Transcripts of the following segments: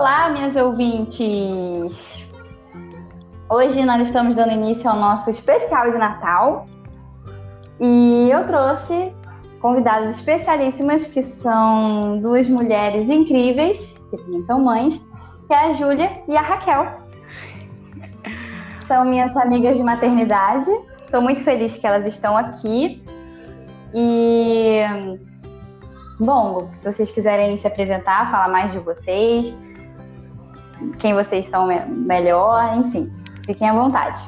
Olá, minhas ouvintes! Hoje nós estamos dando início ao nosso especial de Natal e eu trouxe convidadas especialíssimas que são duas mulheres incríveis, que também são mães, que é a Júlia e a Raquel. São minhas amigas de maternidade. Estou muito feliz que elas estão aqui. E bom, se vocês quiserem se apresentar, falar mais de vocês, quem vocês são melhor, enfim, fiquem à vontade.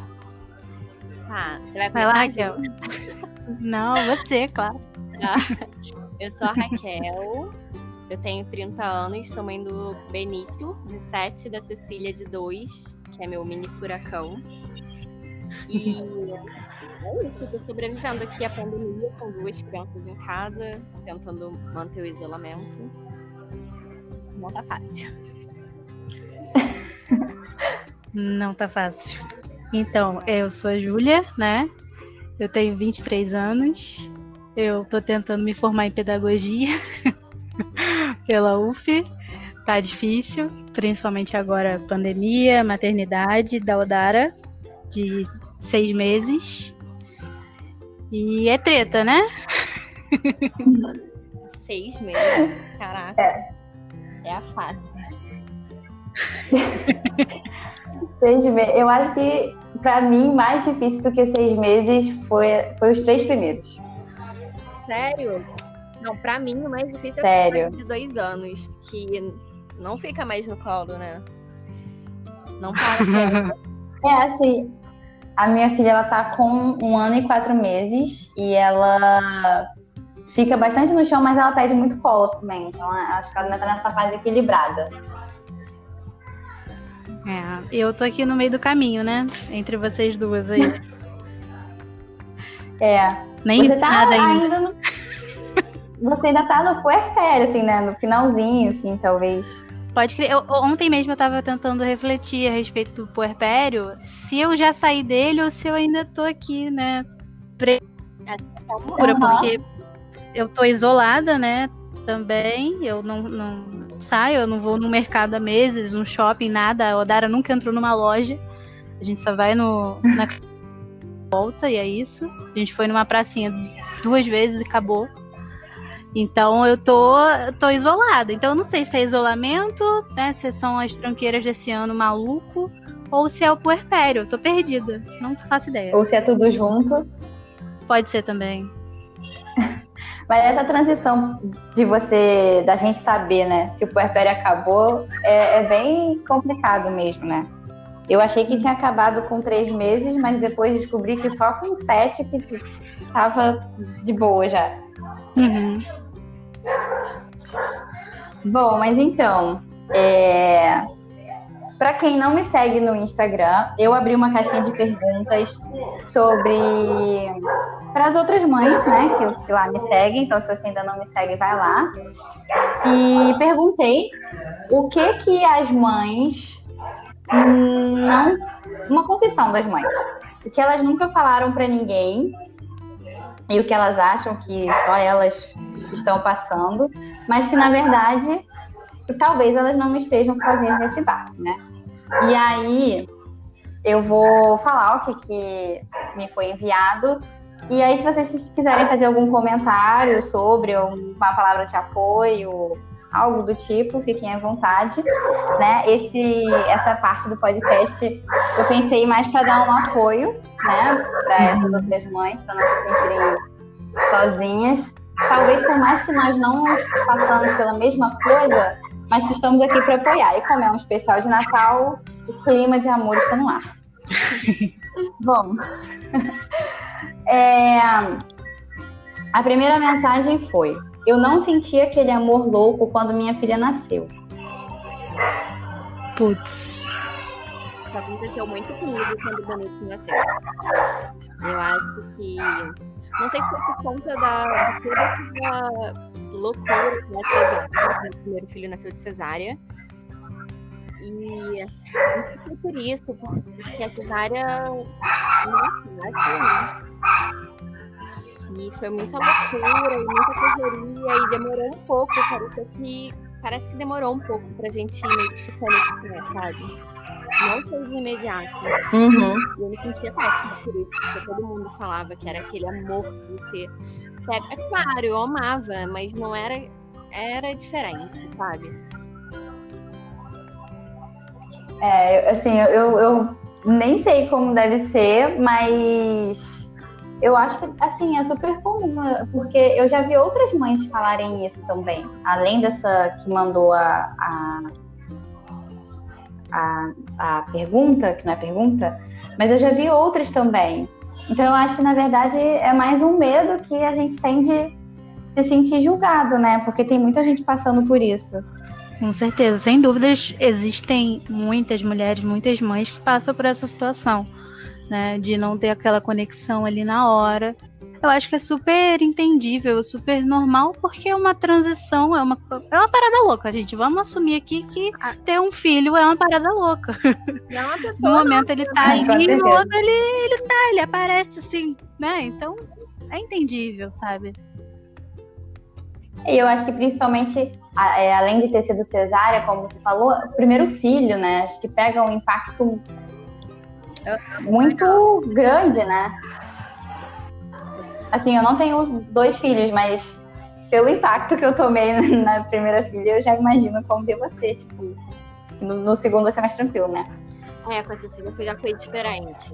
Tá, você vai falar, Raquel? Não, você, claro. Ah, eu sou a Raquel, eu tenho 30 anos, sou mãe do Benício, de 7, da Cecília, de 2, que é meu mini furacão. E é isso, tô sobrevivendo aqui à pandemia com duas crianças em casa, tentando manter o isolamento. Não tá fácil. Não tá fácil. Então, eu sou a Júlia, né? Eu tenho 23 anos. Eu tô tentando me formar em pedagogia pela UF. Tá difícil, principalmente agora pandemia, maternidade da Odara, de seis meses. E é treta, né? Seis meses? Caraca. É, é a fase. Seis meses. Eu acho que, pra mim, mais difícil do que seis meses foi, foi os três primeiros. Sério? Não, pra mim, o mais difícil Sério? é o de dois anos, que não fica mais no colo, né? Não para. é, assim, a minha filha ela tá com um ano e quatro meses e ela fica bastante no chão, mas ela pede muito colo também. Então acho que ela ainda tá nessa fase equilibrada. É, eu tô aqui no meio do caminho, né? Entre vocês duas aí. é. Nem você tá nada ainda. ainda no... Você ainda tá no puerpério, assim, né? No finalzinho, assim, talvez. Pode crer. Eu, ontem mesmo eu tava tentando refletir a respeito do puerpério, se eu já saí dele ou se eu ainda tô aqui, né? Pre... Uhum. Porque eu tô isolada, né? Também. Eu não, não saio, eu não vou no mercado há meses, no shopping, nada. A Odara nunca entrou numa loja. A gente só vai no, na volta e é isso. A gente foi numa pracinha duas vezes e acabou. Então eu tô, tô isolada. Então eu não sei se é isolamento, né? Se são as tranqueiras desse ano maluco, ou se é o puerpério. Eu tô perdida. Não faço ideia. Ou se é tudo junto. Pode ser também. Mas essa transição de você, da gente saber, né, se o puerpério acabou, é, é bem complicado mesmo, né? Eu achei que tinha acabado com três meses, mas depois descobri que só com sete que tava de boa já. Uhum. Bom, mas então, é... para quem não me segue no Instagram, eu abri uma caixinha de perguntas sobre para as outras mães, né, que, que lá me seguem. Então, se você ainda não me segue, vai lá. E perguntei o que que as mães não, uma confissão das mães, o que elas nunca falaram para ninguém e o que elas acham que só elas estão passando, mas que na verdade talvez elas não estejam sozinhas nesse barco, né? E aí eu vou falar o que, que me foi enviado. E aí, se vocês quiserem fazer algum comentário sobre uma palavra de apoio, algo do tipo, fiquem à vontade, né? Esse, essa parte do podcast eu pensei mais para dar um apoio, né, para essas outras mães, para não se sentirem sozinhas. Talvez por mais que nós não passamos pela mesma coisa, mas que estamos aqui para apoiar. E como é um especial de Natal, o clima de amor está no ar. Bom, é, a primeira mensagem foi: Eu não senti aquele amor louco quando minha filha nasceu. Putz. Isso aconteceu muito comigo quando o Vanessa nasceu. Eu acho que não sei se foi por conta da, de toda essa loucura que ela teve. Meu primeiro filho nasceu de cesárea. E foi por isso, porque a cesárea não é fácil, né? E foi muita loucura e muita correria e demorou um pouco, parecia que parece que demorou um pouco pra gente meio que se conectar, sabe? Não foi de imediato. Uhum. E eu me sentia péssima por isso, porque todo mundo falava que era aquele amor de você. É claro, eu amava, mas não era. Era diferente, sabe? É, assim, eu, eu nem sei como deve ser, mas eu acho que, assim, é super comum, porque eu já vi outras mães falarem isso também. Além dessa que mandou a, a, a, a pergunta, que não é pergunta, mas eu já vi outras também. Então eu acho que, na verdade, é mais um medo que a gente tem de se sentir julgado, né? Porque tem muita gente passando por isso. Com certeza, sem dúvidas, existem muitas mulheres, muitas mães que passam por essa situação, né? De não ter aquela conexão ali na hora. Eu acho que é super entendível, super normal, porque é uma transição, é uma, é uma parada louca, gente. Vamos assumir aqui que ter um filho é uma parada louca. no momento ele tá ali, no outro ele, ele tá, ele aparece assim, né? Então é entendível, sabe? E eu acho que principalmente, é, além de ter sido cesárea, como você falou, primeiro filho, né? Acho que pega um impacto muito grande, né? Assim, eu não tenho dois filhos, mas pelo impacto que eu tomei na primeira filha, eu já imagino como deva ser, tipo, no, no segundo vai ser mais tranquilo, né? É, com a Cecília já foi diferente.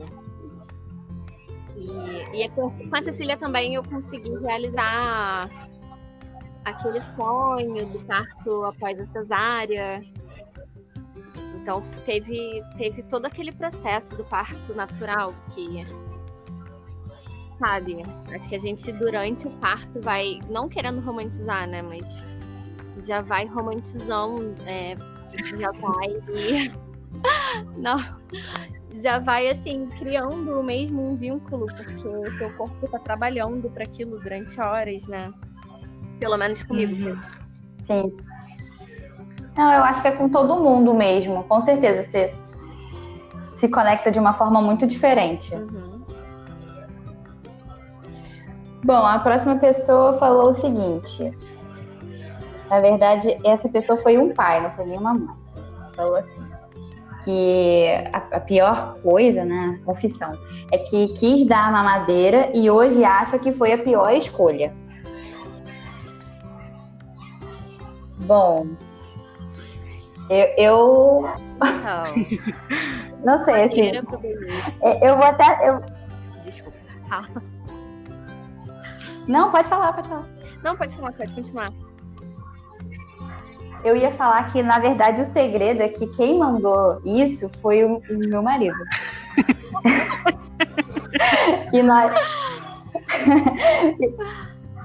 E, e com a Cecília também eu consegui realizar aquele sonho do parto após a cesárea. Então teve, teve todo aquele processo do parto natural que sabe, acho que a gente durante o parto vai, não querendo romantizar, né, mas já vai romantizando, é, já vai não, já vai assim criando mesmo um vínculo porque o seu corpo está trabalhando para aquilo durante horas, né? Pelo menos comigo. Uhum. Sim. Não, eu acho que é com todo mundo mesmo. Com certeza. Você se conecta de uma forma muito diferente. Uhum. Bom, a próxima pessoa falou o seguinte. Na verdade, essa pessoa foi um pai, não foi nenhuma mãe. Falou assim. Que a, a pior coisa, né? Confissão. É que quis dar a mamadeira e hoje acha que foi a pior escolha. Bom, eu. eu... Não, não sei, assim. Eu vou até. Eu... Desculpa. Fala. Não, pode falar, pode falar. Não, pode falar, pode continuar. Eu ia falar que, na verdade, o segredo é que quem mandou isso foi o, o meu marido. e nós.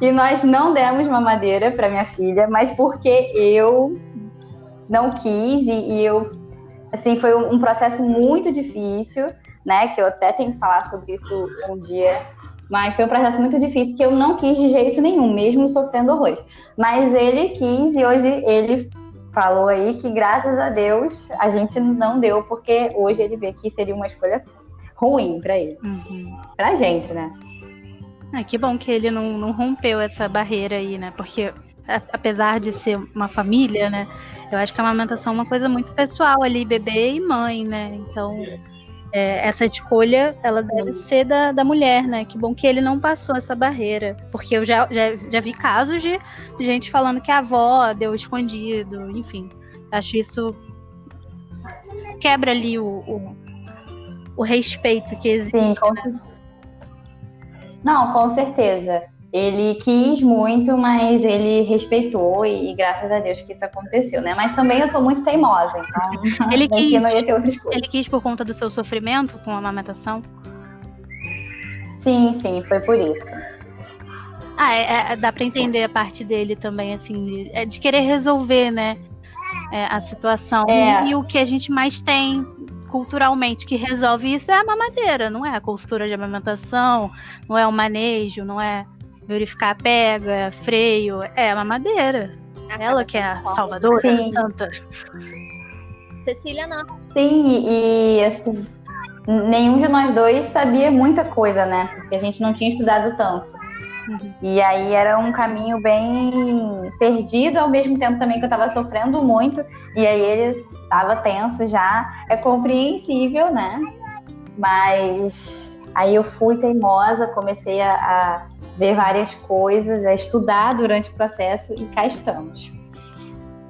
E nós não demos mamadeira para minha filha, mas porque eu não quis e, e eu, assim, foi um, um, processo muito difícil, né? Que eu até tenho que falar sobre isso um dia. Mas foi um processo muito difícil que eu não quis de jeito nenhum, mesmo sofrendo horrores. Mas ele quis e hoje ele falou aí que graças a Deus a gente não deu, porque hoje ele vê que seria uma escolha ruim para ele. Uhum. Pra gente, né? Ah, que bom que ele não, não rompeu essa barreira aí, né? Porque apesar de ser uma família, né? Eu acho que a amamentação é uma coisa muito pessoal ali, bebê e mãe, né? Então, é, essa escolha, ela deve ser da, da mulher, né? Que bom que ele não passou essa barreira. Porque eu já, já, já vi casos de gente falando que a avó deu escondido, enfim. Acho isso quebra ali o, o, o respeito que existe. Sim, com. Né? Não, com certeza. Ele quis muito, mas ele respeitou e, e, graças a Deus que isso aconteceu, né? Mas também eu sou muito teimosa, então ele quis, não ia ter outra escolha. Ele quis por conta do seu sofrimento com a amamentação? Sim, sim, foi por isso. Ah, é, é, dá para entender a parte dele também, assim, de, é de querer resolver, né? É, a situação. É. E, e o que a gente mais tem culturalmente que resolve isso é a mamadeira, não é a costura de amamentação, não é o manejo, não é verificar a pega, freio, é a mamadeira. Ela que é a salvadora, Sim. santa. Cecília não. Sim, e assim, nenhum de nós dois sabia muita coisa, né? Porque a gente não tinha estudado tanto. Uhum. E aí era um caminho bem perdido, ao mesmo tempo também que eu estava sofrendo muito. E aí ele estava tenso já. É compreensível, né? Mas aí eu fui teimosa, comecei a, a ver várias coisas, a estudar durante o processo e cá estamos.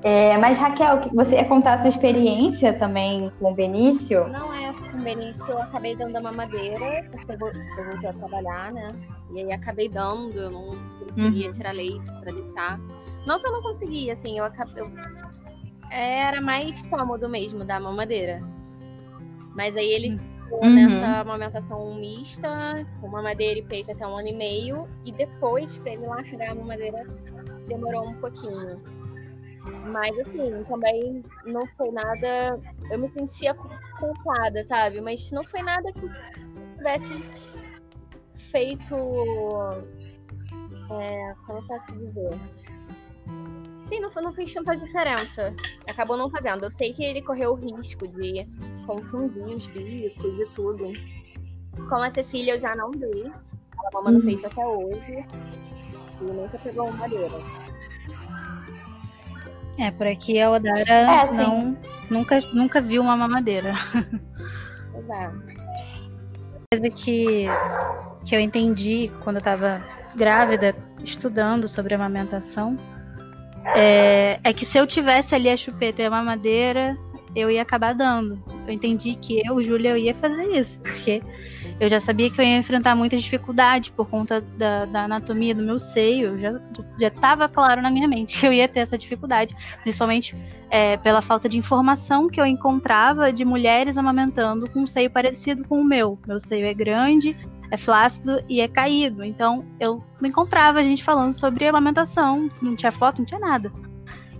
É, mas Raquel, você ia contar a sua experiência também com o Benício? Não é, com o Benício eu acabei dando a mamadeira, porque eu voltei a trabalhar, né? E aí acabei dando, eu não conseguia uhum. tirar leite para deixar. Não que eu não conseguia, assim, eu acabei. Eu... Era mais cômodo mesmo dar mamadeira. Mas aí ele ficou uhum. nessa amamentação mista, com mamadeira e peito até um ano e meio. E depois, pra ele largar a mamadeira, demorou um pouquinho. Mas assim, também não foi nada. Eu me sentia culpada, sabe? Mas não foi nada que tivesse feito. É, como eu posso dizer? Sim, não, não fez tanta diferença. Acabou não fazendo. Eu sei que ele correu o risco de confundir os bicos e tudo. Com a Cecília eu já não dei. Ela mamando uhum. peito até hoje. E nunca pegou uma madeira. É, por aqui a Odara é, não, nunca, nunca viu uma mamadeira. Exato. Coisa que, que eu entendi quando eu tava grávida, estudando sobre amamentação, é, é que se eu tivesse ali a chupeta e a mamadeira, eu ia acabar dando. Eu entendi que eu, Júlia, eu ia fazer isso, porque eu já sabia que eu ia enfrentar muita dificuldade por conta da, da anatomia do meu seio. Já estava claro na minha mente que eu ia ter essa dificuldade, principalmente é, pela falta de informação que eu encontrava de mulheres amamentando com um seio parecido com o meu. Meu seio é grande, é flácido e é caído. Então eu não encontrava a gente falando sobre amamentação, não tinha foto, não tinha nada.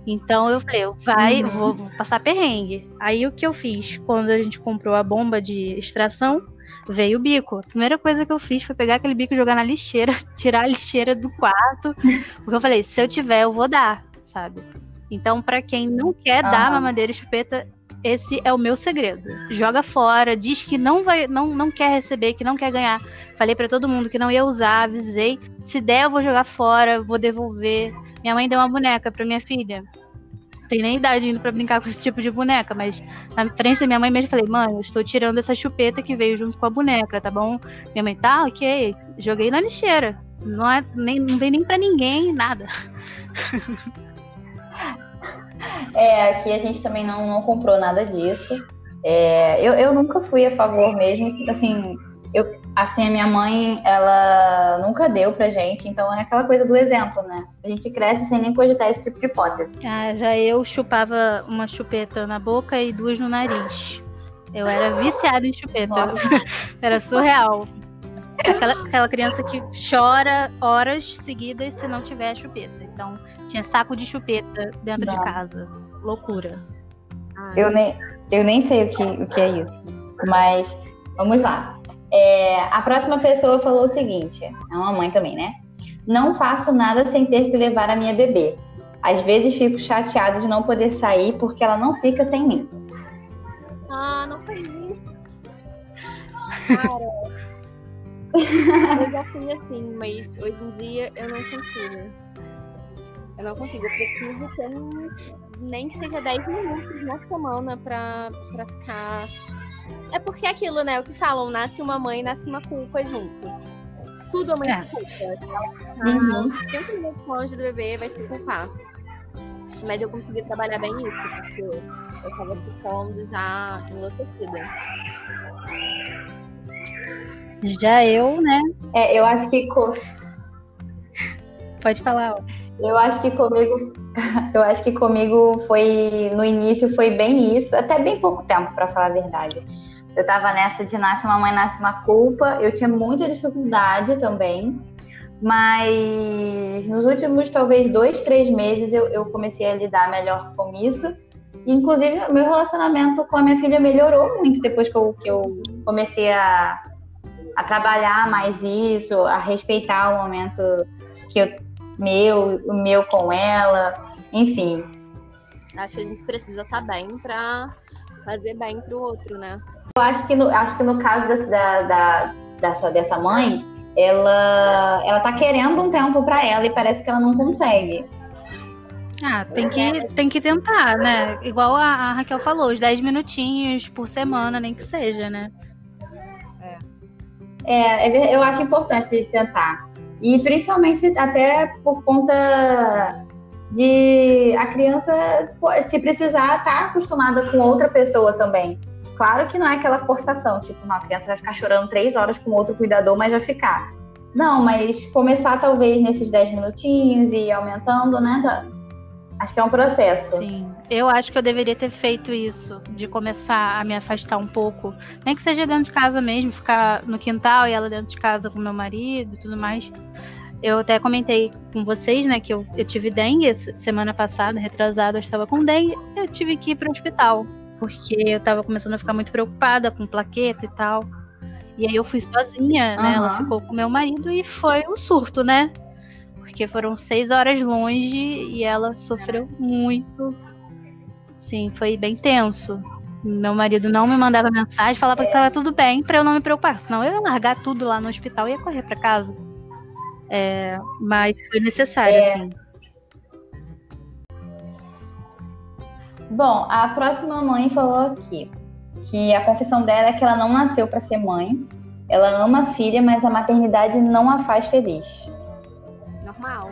Então eu falei, vai, uhum. vou, vou, passar perrengue. Aí o que eu fiz? Quando a gente comprou a bomba de extração, veio o bico. A primeira coisa que eu fiz foi pegar aquele bico e jogar na lixeira, tirar a lixeira do quarto. Porque eu falei, se eu tiver, eu vou dar, sabe? Então, para quem não quer uhum. dar mamadeira e chupeta, esse é o meu segredo. Joga fora, diz que não vai, não, não quer receber, que não quer ganhar. Falei para todo mundo que não ia usar, avisei. Se der, eu vou jogar fora, vou devolver. Minha mãe deu uma boneca pra minha filha. Não tem nem idade indo pra brincar com esse tipo de boneca, mas na frente da minha mãe mesmo falei, mãe, eu estou tirando essa chupeta que veio junto com a boneca, tá bom? Minha mãe, tá, ok. Joguei na lixeira. Não, é, nem, não vem nem pra ninguém, nada. É, aqui a gente também não, não comprou nada disso. É, eu, eu nunca fui a favor mesmo, assim, eu, assim, a minha mãe, ela nunca deu pra gente, então é aquela coisa do exemplo, né? A gente cresce sem nem cogitar esse tipo de hipótese. Ah, já eu chupava uma chupeta na boca e duas no nariz. Eu era viciada em chupeta. era surreal. Aquela, aquela criança que chora horas seguidas se não tiver chupeta. Então, tinha saco de chupeta dentro não. de casa. Loucura. Eu nem, eu nem sei o que, o que é isso. Mas vamos lá. É, a próxima pessoa falou o seguinte: é uma mãe também, né? Não faço nada sem ter que levar a minha bebê. Às vezes fico chateada de não poder sair porque ela não fica sem mim. Ah, não faz isso. Cara, eu já fui assim, mas hoje em dia eu não consigo. Eu não consigo. Eu preciso ter nem que seja 10 minutos na semana pra, pra ficar é porque é aquilo, né? O que falam, nasce uma mãe, nasce uma culpa junto. Tudo a mãe é. se culpa. Ela uhum. cinco minutos longe do bebê vai se culpar. Mas eu consegui trabalhar bem isso, porque eu tava ficando já enlouquecida. Já eu, né? É, eu acho que. Pode falar. Ó. Eu acho que comigo, eu acho que comigo foi no início foi bem isso, até bem pouco tempo para falar a verdade. Eu tava nessa de nasce uma mãe, nasce uma culpa. Eu tinha muita dificuldade também, mas nos últimos talvez dois, três meses eu, eu comecei a lidar melhor com isso. Inclusive, meu relacionamento com a minha filha melhorou muito depois que eu, que eu comecei a, a trabalhar mais isso, a respeitar o momento que eu meu, o meu com ela, enfim. Acho que a gente precisa estar tá bem para fazer bem pro outro, né? Eu acho que no, acho que no caso dessa, da, da, dessa, dessa mãe, ela ela tá querendo um tempo para ela e parece que ela não consegue. Ah, tem que, tem que tentar, né? Igual a, a Raquel falou, os 10 minutinhos por semana, nem que seja, né? É, é eu acho importante tentar. E principalmente até por conta de a criança, se precisar, estar tá acostumada com outra pessoa também. Claro que não é aquela forçação, tipo, uma criança vai ficar chorando três horas com outro cuidador, mas vai ficar. Não, mas começar talvez nesses dez minutinhos e ir aumentando, né? Acho que é um processo. Sim. Eu acho que eu deveria ter feito isso, de começar a me afastar um pouco. Nem que seja dentro de casa mesmo, ficar no quintal e ela dentro de casa com meu marido e tudo mais. Eu até comentei com vocês, né, que eu, eu tive dengue semana passada, retrasada, eu estava com dengue, eu tive que ir para o hospital, porque eu estava começando a ficar muito preocupada com plaqueta e tal. E aí eu fui sozinha, né? Ela ficou com meu marido e foi um surto, né? Porque foram seis horas longe e ela sofreu muito. Sim, foi bem tenso. Meu marido não me mandava mensagem, falava que estava tudo bem para eu não me preocupar, senão eu ia largar tudo lá no hospital e ia correr para casa. É, mas foi necessário, é. sim. Bom, a próxima mãe falou aqui que a confissão dela é que ela não nasceu para ser mãe. Ela ama a filha, mas a maternidade não a faz feliz. Normal.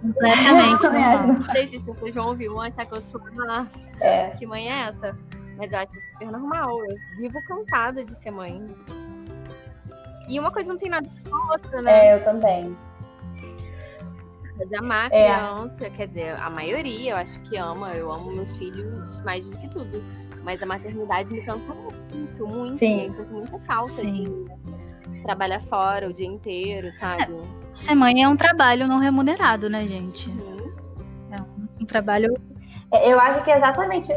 Completamente. Não sei se vocês vão ouvir, vão achar que eu sou uma. É. Que mãe é essa? Mas eu acho super normal. Eu vivo cansada de ser mãe. E uma coisa não tem nada com a outra, né? É, eu também. Mas amar a é. criança, quer dizer, a maioria eu acho que ama. Eu amo meus filhos mais do que tudo. Mas a maternidade me cansa muito, muito. Sim. Eu sinto muita falta Sim. de trabalhar fora o dia inteiro, sabe? É, ser mãe é um trabalho não remunerado, né, gente? Uhum. É um, um trabalho. É, eu acho que é exatamente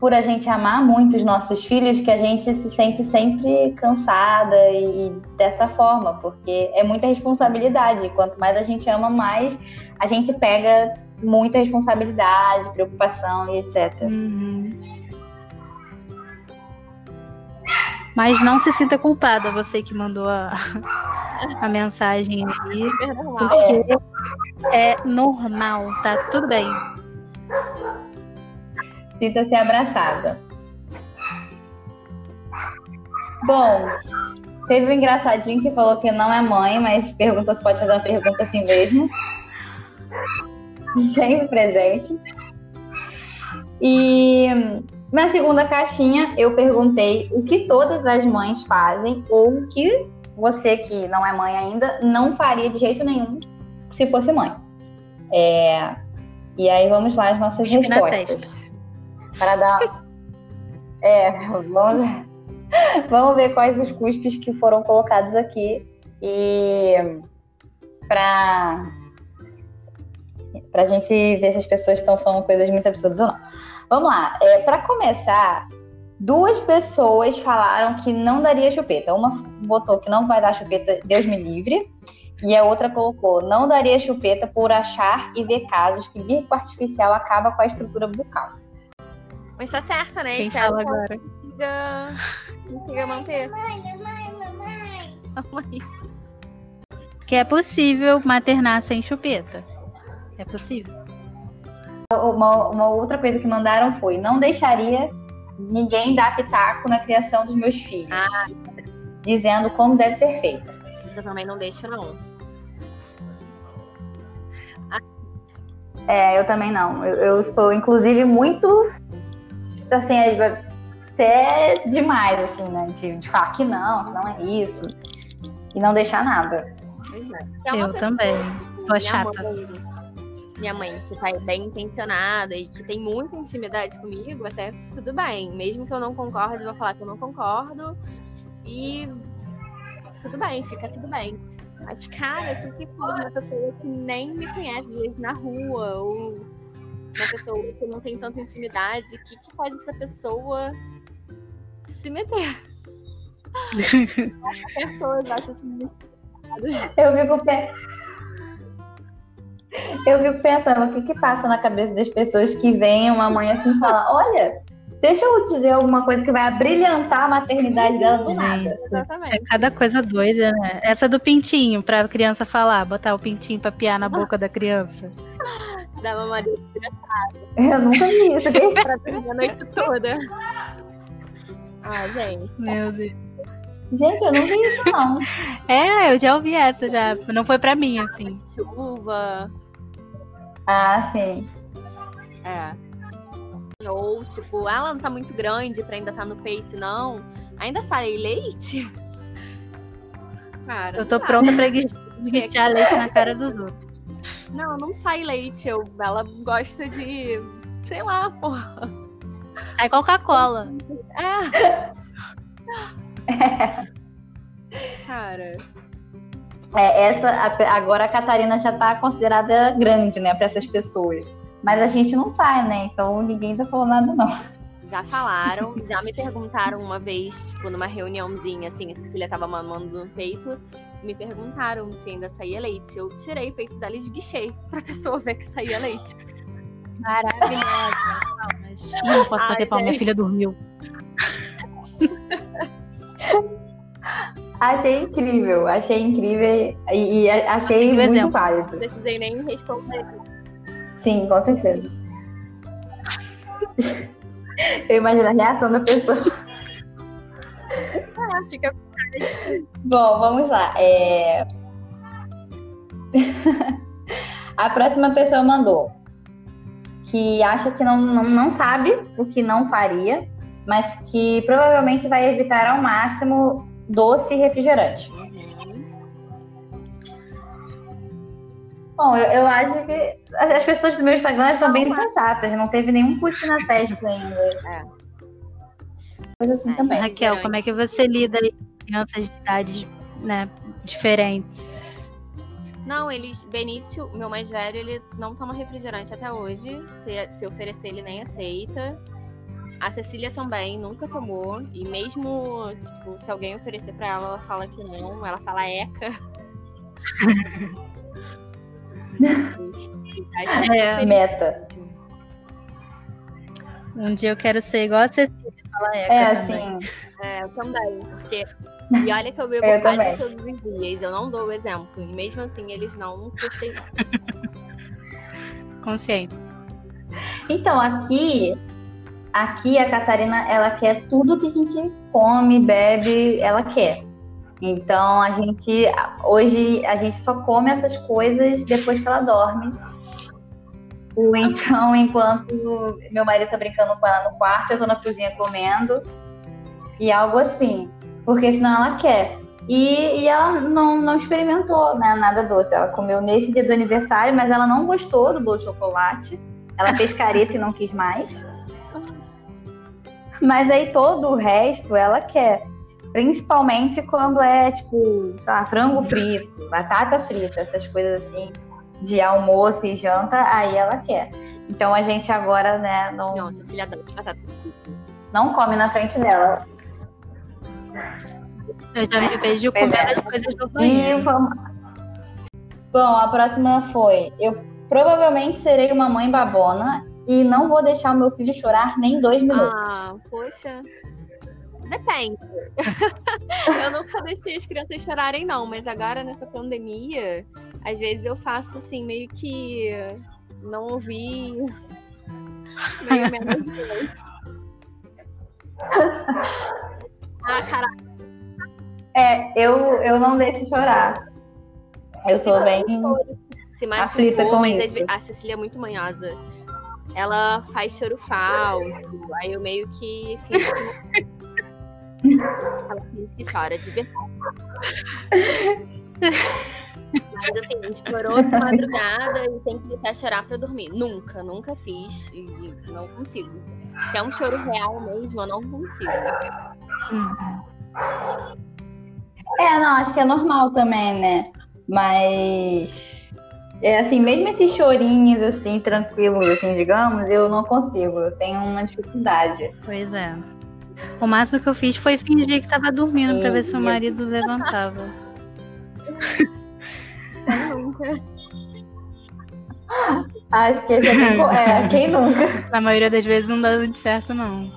por a gente amar muito os nossos filhos que a gente se sente sempre cansada e dessa forma, porque é muita responsabilidade. Quanto mais a gente ama, mais a gente pega muita responsabilidade, preocupação e etc. Uhum. Mas não se sinta culpada, você que mandou a, a mensagem aí, porque é normal, tá tudo bem. Sinta-se abraçada. Bom, teve um engraçadinho que falou que não é mãe, mas perguntas pode fazer uma pergunta assim mesmo. Sempre presente. E na segunda caixinha eu perguntei o que todas as mães fazem ou o que você que não é mãe ainda não faria de jeito nenhum se fosse mãe. É... E aí vamos lá as nossas respostas para dar. É, vamos, vamos ver quais os cuspes que foram colocados aqui e para para a gente ver se as pessoas estão falando coisas muito absurdas ou não. Vamos lá. É, para começar, duas pessoas falaram que não daria chupeta. Uma botou que não vai dar chupeta, Deus me livre. E a outra colocou, não daria chupeta por achar e ver casos que bico artificial acaba com a estrutura bucal. Mas tá certo, né? Quem Espero fala agora? Consiga, consiga manter. Mamãe, mamãe, mamãe. Que é possível maternar sem chupeta. É possível. Uma, uma outra coisa que mandaram foi: não deixaria ninguém dar pitaco na criação dos meus filhos. Ah. Dizendo como deve ser feita. Isso eu também não deixo, não. É, eu também não. Eu, eu sou, inclusive, muito assim, é até demais, assim, né? De, de falar que não, que não é isso. E não deixar nada. É. Eu também. Sou chata. Mãe, minha mãe, que tá bem intencionada e que tem muita intimidade comigo, até tudo bem. Mesmo que eu não concorde, eu vou falar que eu não concordo. E tudo bem, fica tudo bem. Mas, cara, tu que for uma pessoa que nem me conhece, na rua, ou uma pessoa que não tem tanta intimidade, o que, que faz essa pessoa se meter? pessoas acham assim Eu fico. Eu fico pensando o que que passa na cabeça das pessoas que veem uma mãe assim e fala, olha, Deixa eu dizer alguma coisa que vai abrilhantar a maternidade dela do nada. É cada coisa doida, né? Essa do pintinho, pra criança falar, botar o pintinho pra piar na boca da criança. Dá uma maria Eu nunca vi isso. Que pra dormir a noite toda. Ah, gente. Meu Deus. Gente, eu não vi isso, não. É, eu já ouvi essa já. Não foi pra mim, assim. Chuva. Ah, sim. É. Ou, tipo, ela não tá muito grande pra ainda tá no peito, não. Ainda sai leite? Cara, eu tô pronta pra esguichar leite na cara dos outros. Não, não sai leite. Eu, ela gosta de. Sei lá, porra. Sai Coca-Cola. É. Cara. É, essa, agora a Catarina já tá considerada grande, né, para essas pessoas. Mas a gente não sai, né? Então ninguém tá falando nada, não. Já falaram, já me perguntaram uma vez, tipo, numa reuniãozinha, assim, a Cecília tava mamando no peito, me perguntaram se ainda saía leite. Eu tirei o peito dela e esguichei pra pessoa ver que saía leite. Maravilhosa. Palmas. Ih, não posso bater palma, minha filha dormiu. Achei incrível, achei incrível e, e achei muito exemplo. válido. Não precisei nem responder. Sim, com certeza. Eu imagino a reação da pessoa. Ah, fica. Bom, vamos lá. É... a próxima pessoa mandou que acha que não, não, não sabe o que não faria, mas que provavelmente vai evitar ao máximo doce e refrigerante. Bom, eu, eu, acho que as pessoas do meu Instagram estão bem sensatas, não teve nenhum push na testa ainda. É. Coisa assim é, também. Raquel, como é que você lida com crianças de idades né, diferentes? Não, eles. Benício, meu mais velho, ele não toma refrigerante até hoje. Se, se oferecer, ele nem aceita. A Cecília também nunca tomou. E mesmo, tipo, se alguém oferecer pra ela, ela fala que não. Ela fala eca. é, meta. Um dia eu quero ser igual a Cecília. Fala eca é, também. assim. É, eu também. Porque... E olha que eu bebo eu quase todos os dias. Eu não dou o exemplo. E mesmo assim, eles não curtem. Consciente. Então, aqui Aqui a Catarina, ela quer tudo que a gente come, bebe, ela quer. Então a gente hoje a gente só come essas coisas depois que ela dorme. Ou então, enquanto meu marido tá brincando com ela no quarto, eu tô na cozinha comendo. E algo assim. Porque senão ela quer. E, e ela não, não experimentou né, nada doce. Ela comeu nesse dia do aniversário, mas ela não gostou do bolo de chocolate. Ela fez careta e não quis mais. Mas aí todo o resto ela quer. Principalmente quando é, tipo, lá, frango frito, batata frita, essas coisas assim, de almoço e janta, aí ela quer. Então a gente agora, né, não. Não, Cecília batata. Não come na frente dela. Eu já me vejo comendo é. as coisas do banheiro. Vamos... Bom, a próxima foi: eu provavelmente serei uma mãe babona e não vou deixar o meu filho chorar nem dois minutos. Ah, poxa. Depende. eu nunca deixei as crianças chorarem, não, mas agora nessa pandemia, às vezes eu faço assim, meio que não ouvi. Meio menos. ah, caraca. É, eu, eu não deixo chorar. Eu sou bem se aflita com isso. A Cecília é muito manhosa ela faz choro falso. Aí eu meio que ela finge que chora de verdade. Mas assim, a gente chorou de madrugada e tem que deixar chorar pra dormir. Nunca, nunca fiz e não consigo. Se é um choro real mesmo, eu não consigo. Uhum. É, não, acho que é normal também, né? Mas é assim, mesmo esses chorinhos assim, tranquilos, assim, digamos, eu não consigo. Eu tenho uma dificuldade. Pois é. O máximo que eu fiz foi fingir que tava dormindo e... pra ver se o marido levantava. nunca. Acho que esse é, é, quem nunca? Na maioria das vezes não dá muito certo, não.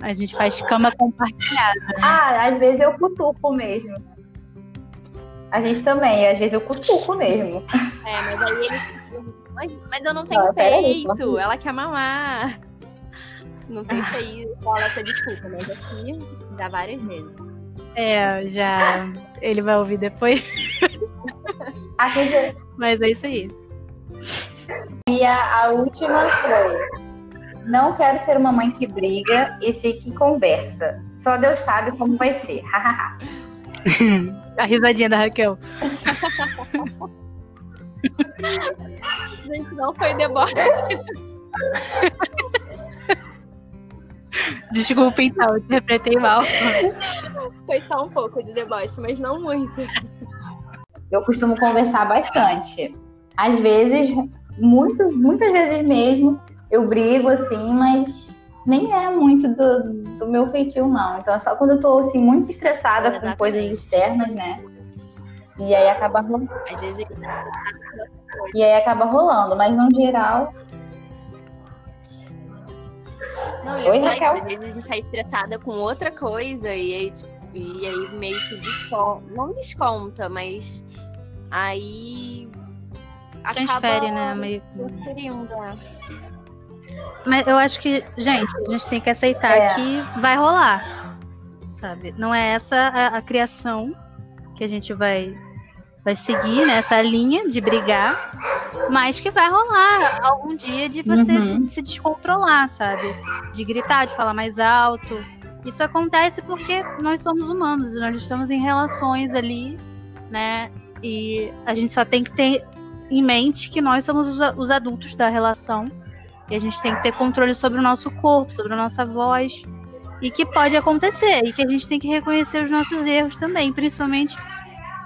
A gente faz cama compartilhada. Né? Ah, às vezes eu cutuco mesmo. A gente também, às vezes eu cutuco mesmo. É, mas aí ele. Mas, mas eu não tenho não, peito, aí, ela quer mamar. Não sei se aí rola essa desculpa, mas aqui dá várias vezes. É, já. Ele vai ouvir depois. A gente... Mas é isso aí. E a, a última foi: Não quero ser uma mãe que briga e se que conversa. Só Deus sabe como vai ser. a risadinha da Raquel. Gente, não foi deboche. Desculpa então, interpretei mal. Foi só um pouco de deboche, mas não muito. Eu costumo conversar bastante. Às vezes, muito, muitas vezes mesmo, eu brigo assim, mas nem é muito do, do meu feitio, não. Então é só quando eu tô assim, muito estressada é com coisas externas, né? E aí acaba rolando. Às vezes E aí acaba rolando, mas no geral. Não, Oi, Raquel. Às vezes a gente tá estressada com outra coisa e aí, tipo, e aí meio que desconta. Não desconta, mas aí. Transfere, acaba né? Meio... Transferindo, é. Mas eu acho que, gente, a gente tem que aceitar é. que vai rolar. Sabe? Não é essa a, a criação que a gente vai vai seguir nessa linha de brigar, mas que vai rolar algum dia de você uhum. se descontrolar, sabe? De gritar, de falar mais alto. Isso acontece porque nós somos humanos e nós estamos em relações ali, né? E a gente só tem que ter em mente que nós somos os, os adultos da relação e a gente tem que ter controle sobre o nosso corpo, sobre a nossa voz. E que pode acontecer. E que a gente tem que reconhecer os nossos erros também, principalmente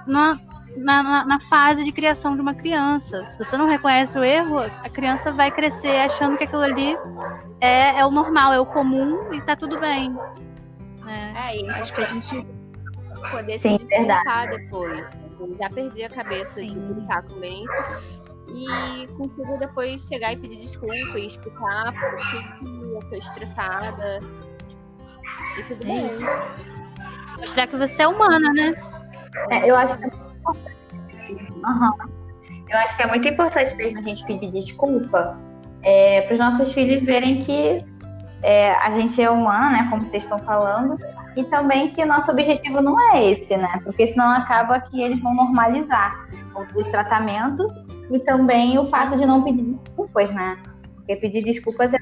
na, na, na, fase de criação de uma criança. Se você não reconhece o erro, a criança vai crescer achando que aquilo ali é, é o normal, é o comum e tá tudo bem. É, é acho que a gente poder Sim, se verdade. depois. Já perdi a cabeça Sim. de brincar com o Benço e consigo depois chegar e pedir desculpa e explicar por que eu tô estressada. E tudo é bem. Isso. Mostrar que você é humana, né? É, eu acho que uhum. eu acho que é muito importante mesmo a gente pedir desculpa é, para os nossos filhos verem que é, a gente é humana, né? Como vocês estão falando, e também que nosso objetivo não é esse, né? Porque senão acaba que eles vão normalizar o tratamento e também o fato de não pedir desculpas, né? Porque pedir desculpas é.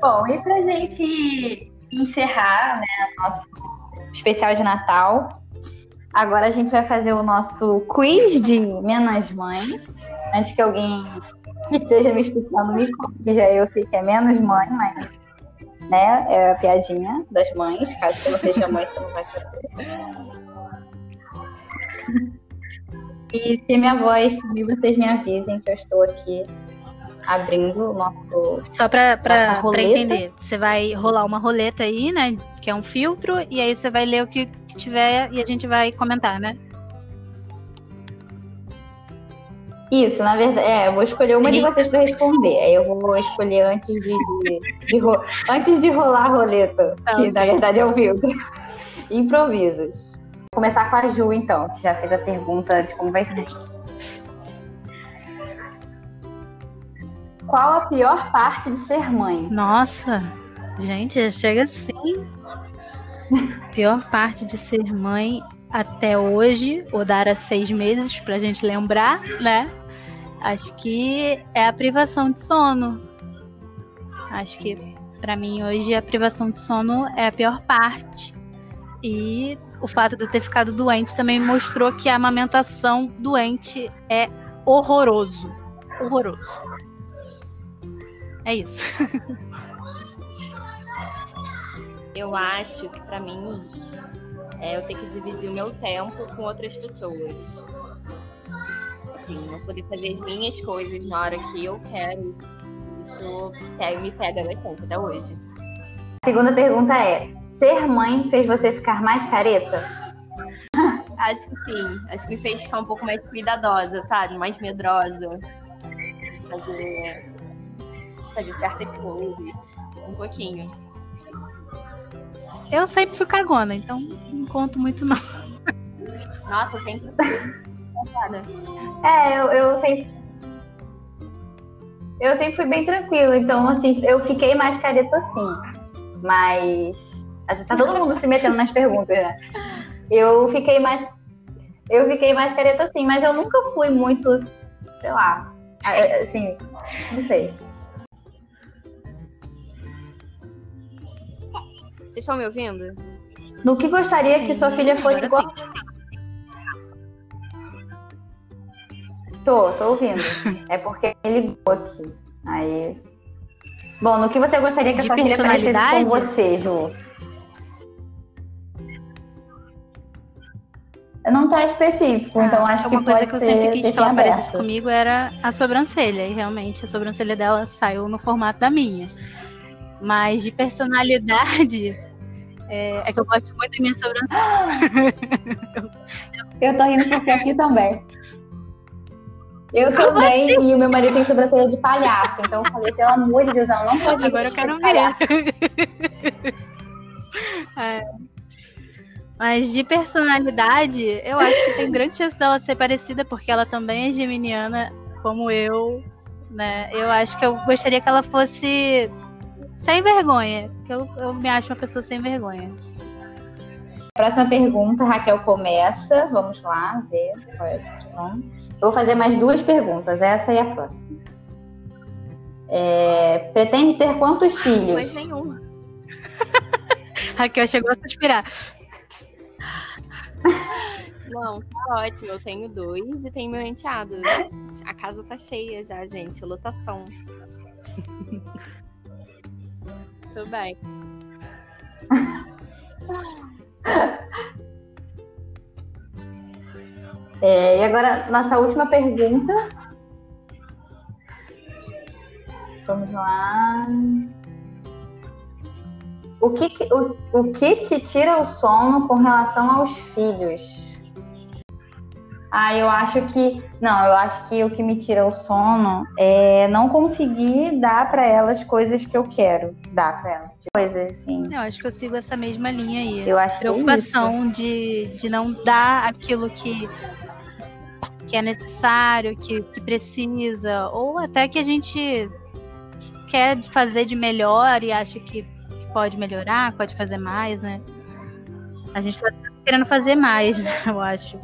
Bom, e pra gente encerrar, né, nosso especial de Natal, agora a gente vai fazer o nosso quiz de Menos Mãe. Antes que alguém que esteja me escutando me corrija, eu sei que é menos mãe, mas né, é a piadinha das mães. Caso você seja mãe, você não vai saber. E se minha voz subir, vocês me avisem que eu estou aqui abrindo o nosso. Só para pra, pra entender, você vai rolar uma roleta aí, né? Que é um filtro, e aí você vai ler o que tiver e a gente vai comentar, né? Isso, na verdade, é, eu vou escolher uma de vocês para responder. Aí eu vou escolher antes de, de, de ro... antes de rolar a roleta, tá, que na verdade é o filtro. Improvisos. Começar com a Ju, então, que já fez a pergunta de como vai ser. Qual a pior parte de ser mãe? Nossa, gente, chega assim. pior parte de ser mãe até hoje, ou dar a seis meses pra gente lembrar, né? Acho que é a privação de sono. Acho que para mim hoje a privação de sono é a pior parte. E o fato de eu ter ficado doente também mostrou que a amamentação doente é horroroso. Horroroso. É isso. Eu acho que para mim é eu ter que dividir o meu tempo com outras pessoas. Assim, não poder fazer as minhas coisas na hora que eu quero. Isso me pega bastante até hoje. A segunda pergunta é: ser mãe fez você ficar mais careta? Acho que sim. Acho que me fez ficar um pouco mais cuidadosa, sabe? Mais medrosa. Fazer de fazer certas coisas. Um pouquinho. Eu sempre fui cagona, então não conto muito não. Nossa, eu sempre É, eu, eu sempre. Eu sempre fui bem tranquila, então assim, eu fiquei mais careta assim. Mas. Tá todo mundo se metendo nas perguntas, né? Eu fiquei mais. Eu fiquei mais careta assim, mas eu nunca fui muito, sei lá, assim, não sei. Vocês estão me ouvindo? No que gostaria Sim, que sua filha fosse igual. Tô, tô ouvindo. É porque ele ligou aqui. Aí. Bom, no que você gostaria que a sua filha parecesse com você, Ju? Não tá específico, ah, então acho que uma coisa que eu sempre quis que ela parecesse comigo era a sobrancelha. E realmente a sobrancelha dela saiu no formato da minha. Mas de personalidade, é, é que eu gosto muito da minha sobrancelha. eu tô rindo porque aqui também. Eu Como também, assim? e o meu marido tem sobrancelha de palhaço, então eu falei, pelo amor de Deus, ela não pode Agora eu quero ver. é. Mas de personalidade, eu acho que tem grande chance dela ser parecida, porque ela também é geminiana, como eu, né? Eu acho que eu gostaria que ela fosse sem vergonha, porque eu, eu me acho uma pessoa sem vergonha. Próxima pergunta, Raquel começa. Vamos lá ver qual é a opção. Eu vou fazer mais duas perguntas, essa e a próxima. É, pretende ter quantos filhos? Mais nenhum. Raquel chegou a suspirar. Não, tá ótimo. Eu tenho dois e tenho meu enteado. A casa tá cheia já, gente. Lotação. Tudo bem. É, e agora, nossa última pergunta. Vamos lá. O que, o, o que te tira o sono com relação aos filhos? Ah, eu acho que. Não, eu acho que o que me tira o sono é não conseguir dar para elas coisas que eu quero dar para elas. Coisas assim. Eu acho que eu sigo essa mesma linha aí. Eu acho Preocupação que é de, de não dar aquilo que, que é necessário, que, que precisa, ou até que a gente quer fazer de melhor e acha que, que pode melhorar, pode fazer mais, né? A gente tá querendo fazer mais, né, eu acho.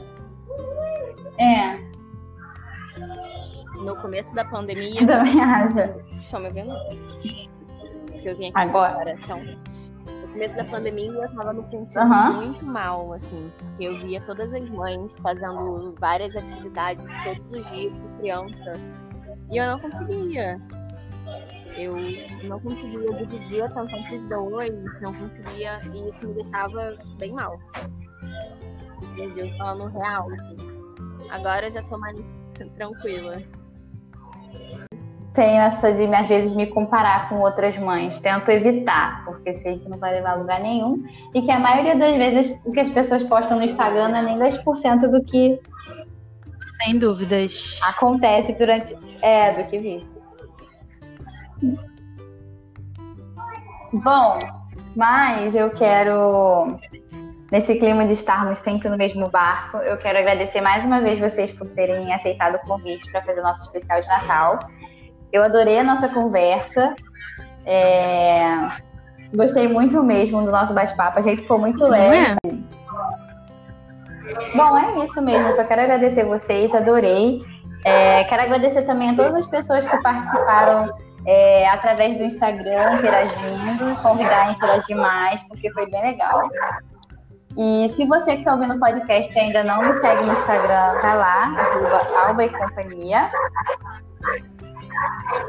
É. No começo da pandemia. Eu também acho. Estão me ouvindo? Eu vim aqui agora. agora. Então, no começo da pandemia eu tava me sentindo uhum. muito mal, assim, porque eu via todas as mães fazendo várias atividades todos os dias com criança. E eu não conseguia. Eu não conseguia dividir a atenção os dois, não conseguia, e isso me deixava bem mal. Meu Deus, falando real, assim. Agora eu já tô mais tranquila. Tenho essa de, às vezes, me comparar com outras mães. Tento evitar, porque sei que não vai levar a lugar nenhum. E que a maioria das vezes o que as pessoas postam no Instagram não é nem 10% do que. Sem dúvidas. Acontece durante. É, do que vi. Bom, mas eu quero nesse clima de estarmos sempre no mesmo barco, eu quero agradecer mais uma vez vocês por terem aceitado o convite para fazer o nosso especial de Natal. Eu adorei a nossa conversa. É... Gostei muito mesmo do nosso bate-papo. A gente ficou muito leve. É? Bom, é isso mesmo. Eu só quero agradecer vocês, adorei. É, quero agradecer também a todas as pessoas que participaram é, através do Instagram, interagindo, convidar a interagir mais, porque foi bem legal. E se você que está ouvindo o podcast ainda não me segue no Instagram, vai lá, arroba Alba e Companhia.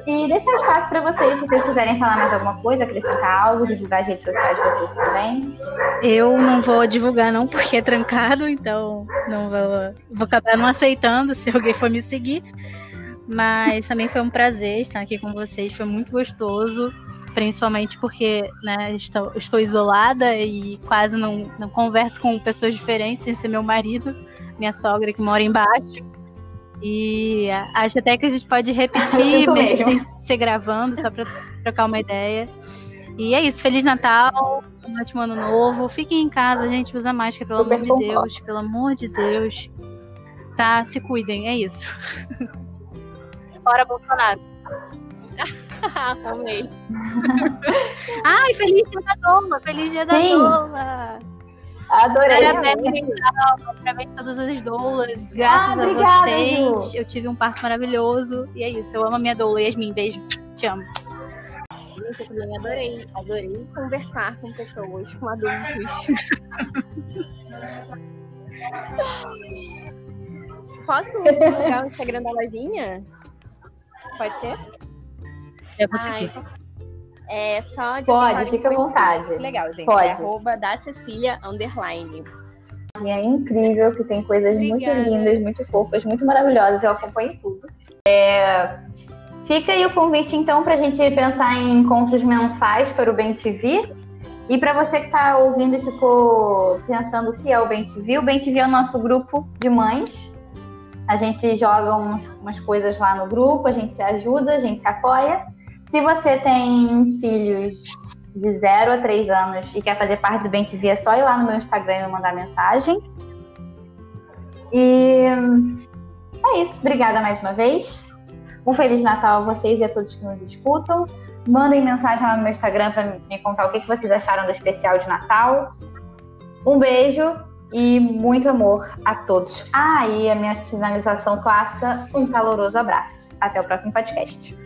E deixa espaço para vocês, se vocês quiserem falar mais alguma coisa, acrescentar algo, divulgar as redes sociais de vocês também. Eu não vou divulgar não, porque é trancado, então não vou, vou acabar não aceitando se alguém for me seguir. Mas também foi um prazer estar aqui com vocês, foi muito gostoso principalmente porque né, estou, estou, isolada e quase não, não converso com pessoas diferentes, sem ser meu marido, minha sogra que mora embaixo. E acho até que a gente pode repetir, mesmo ser gravando, só para trocar uma ideia. E é isso, Feliz Natal, um ótimo ano novo. Fiquem em casa, gente, usa máscara, pelo Super amor de Deus, pelo amor de Deus. Tá, se cuidem, é isso. Fora Bolsonaro. Amei. Ai, feliz dia da Dola, feliz dia da Sim. Adorei. Parabéns, parabéns a todas as doulas. Graças ah, a obrigada, vocês. Ju. Eu tive um parto maravilhoso. E é isso. Eu amo a minha doula. Yasmin, beijo. Te amo. Gente, eu também adorei. Adorei conversar com pessoas, com adultos. Posso divulgar o Instagram da lojinha? Pode ser? É você. É só de Pode, fica à vontade. Legal, gente. Pode. É arroba da Cecília underline. É incrível, que tem coisas Obrigada. muito lindas, muito fofas, muito maravilhosas. Eu acompanho tudo. É, Fica aí o convite, então, para a gente pensar em encontros mensais para o Bem TV. E para você que está ouvindo e ficou pensando o que é o Bem TV, o Bem TV é o nosso grupo de mães. A gente joga uns, umas coisas lá no grupo, a gente se ajuda, a gente se apoia. Se você tem filhos de 0 a 3 anos e quer fazer parte do Bem TV, é só ir lá no meu Instagram e me mandar mensagem. E é isso. Obrigada mais uma vez. Um Feliz Natal a vocês e a todos que nos escutam. Mandem mensagem lá no meu Instagram para me contar o que vocês acharam do especial de Natal. Um beijo e muito amor a todos. Ah, e a minha finalização clássica, um caloroso abraço. Até o próximo podcast.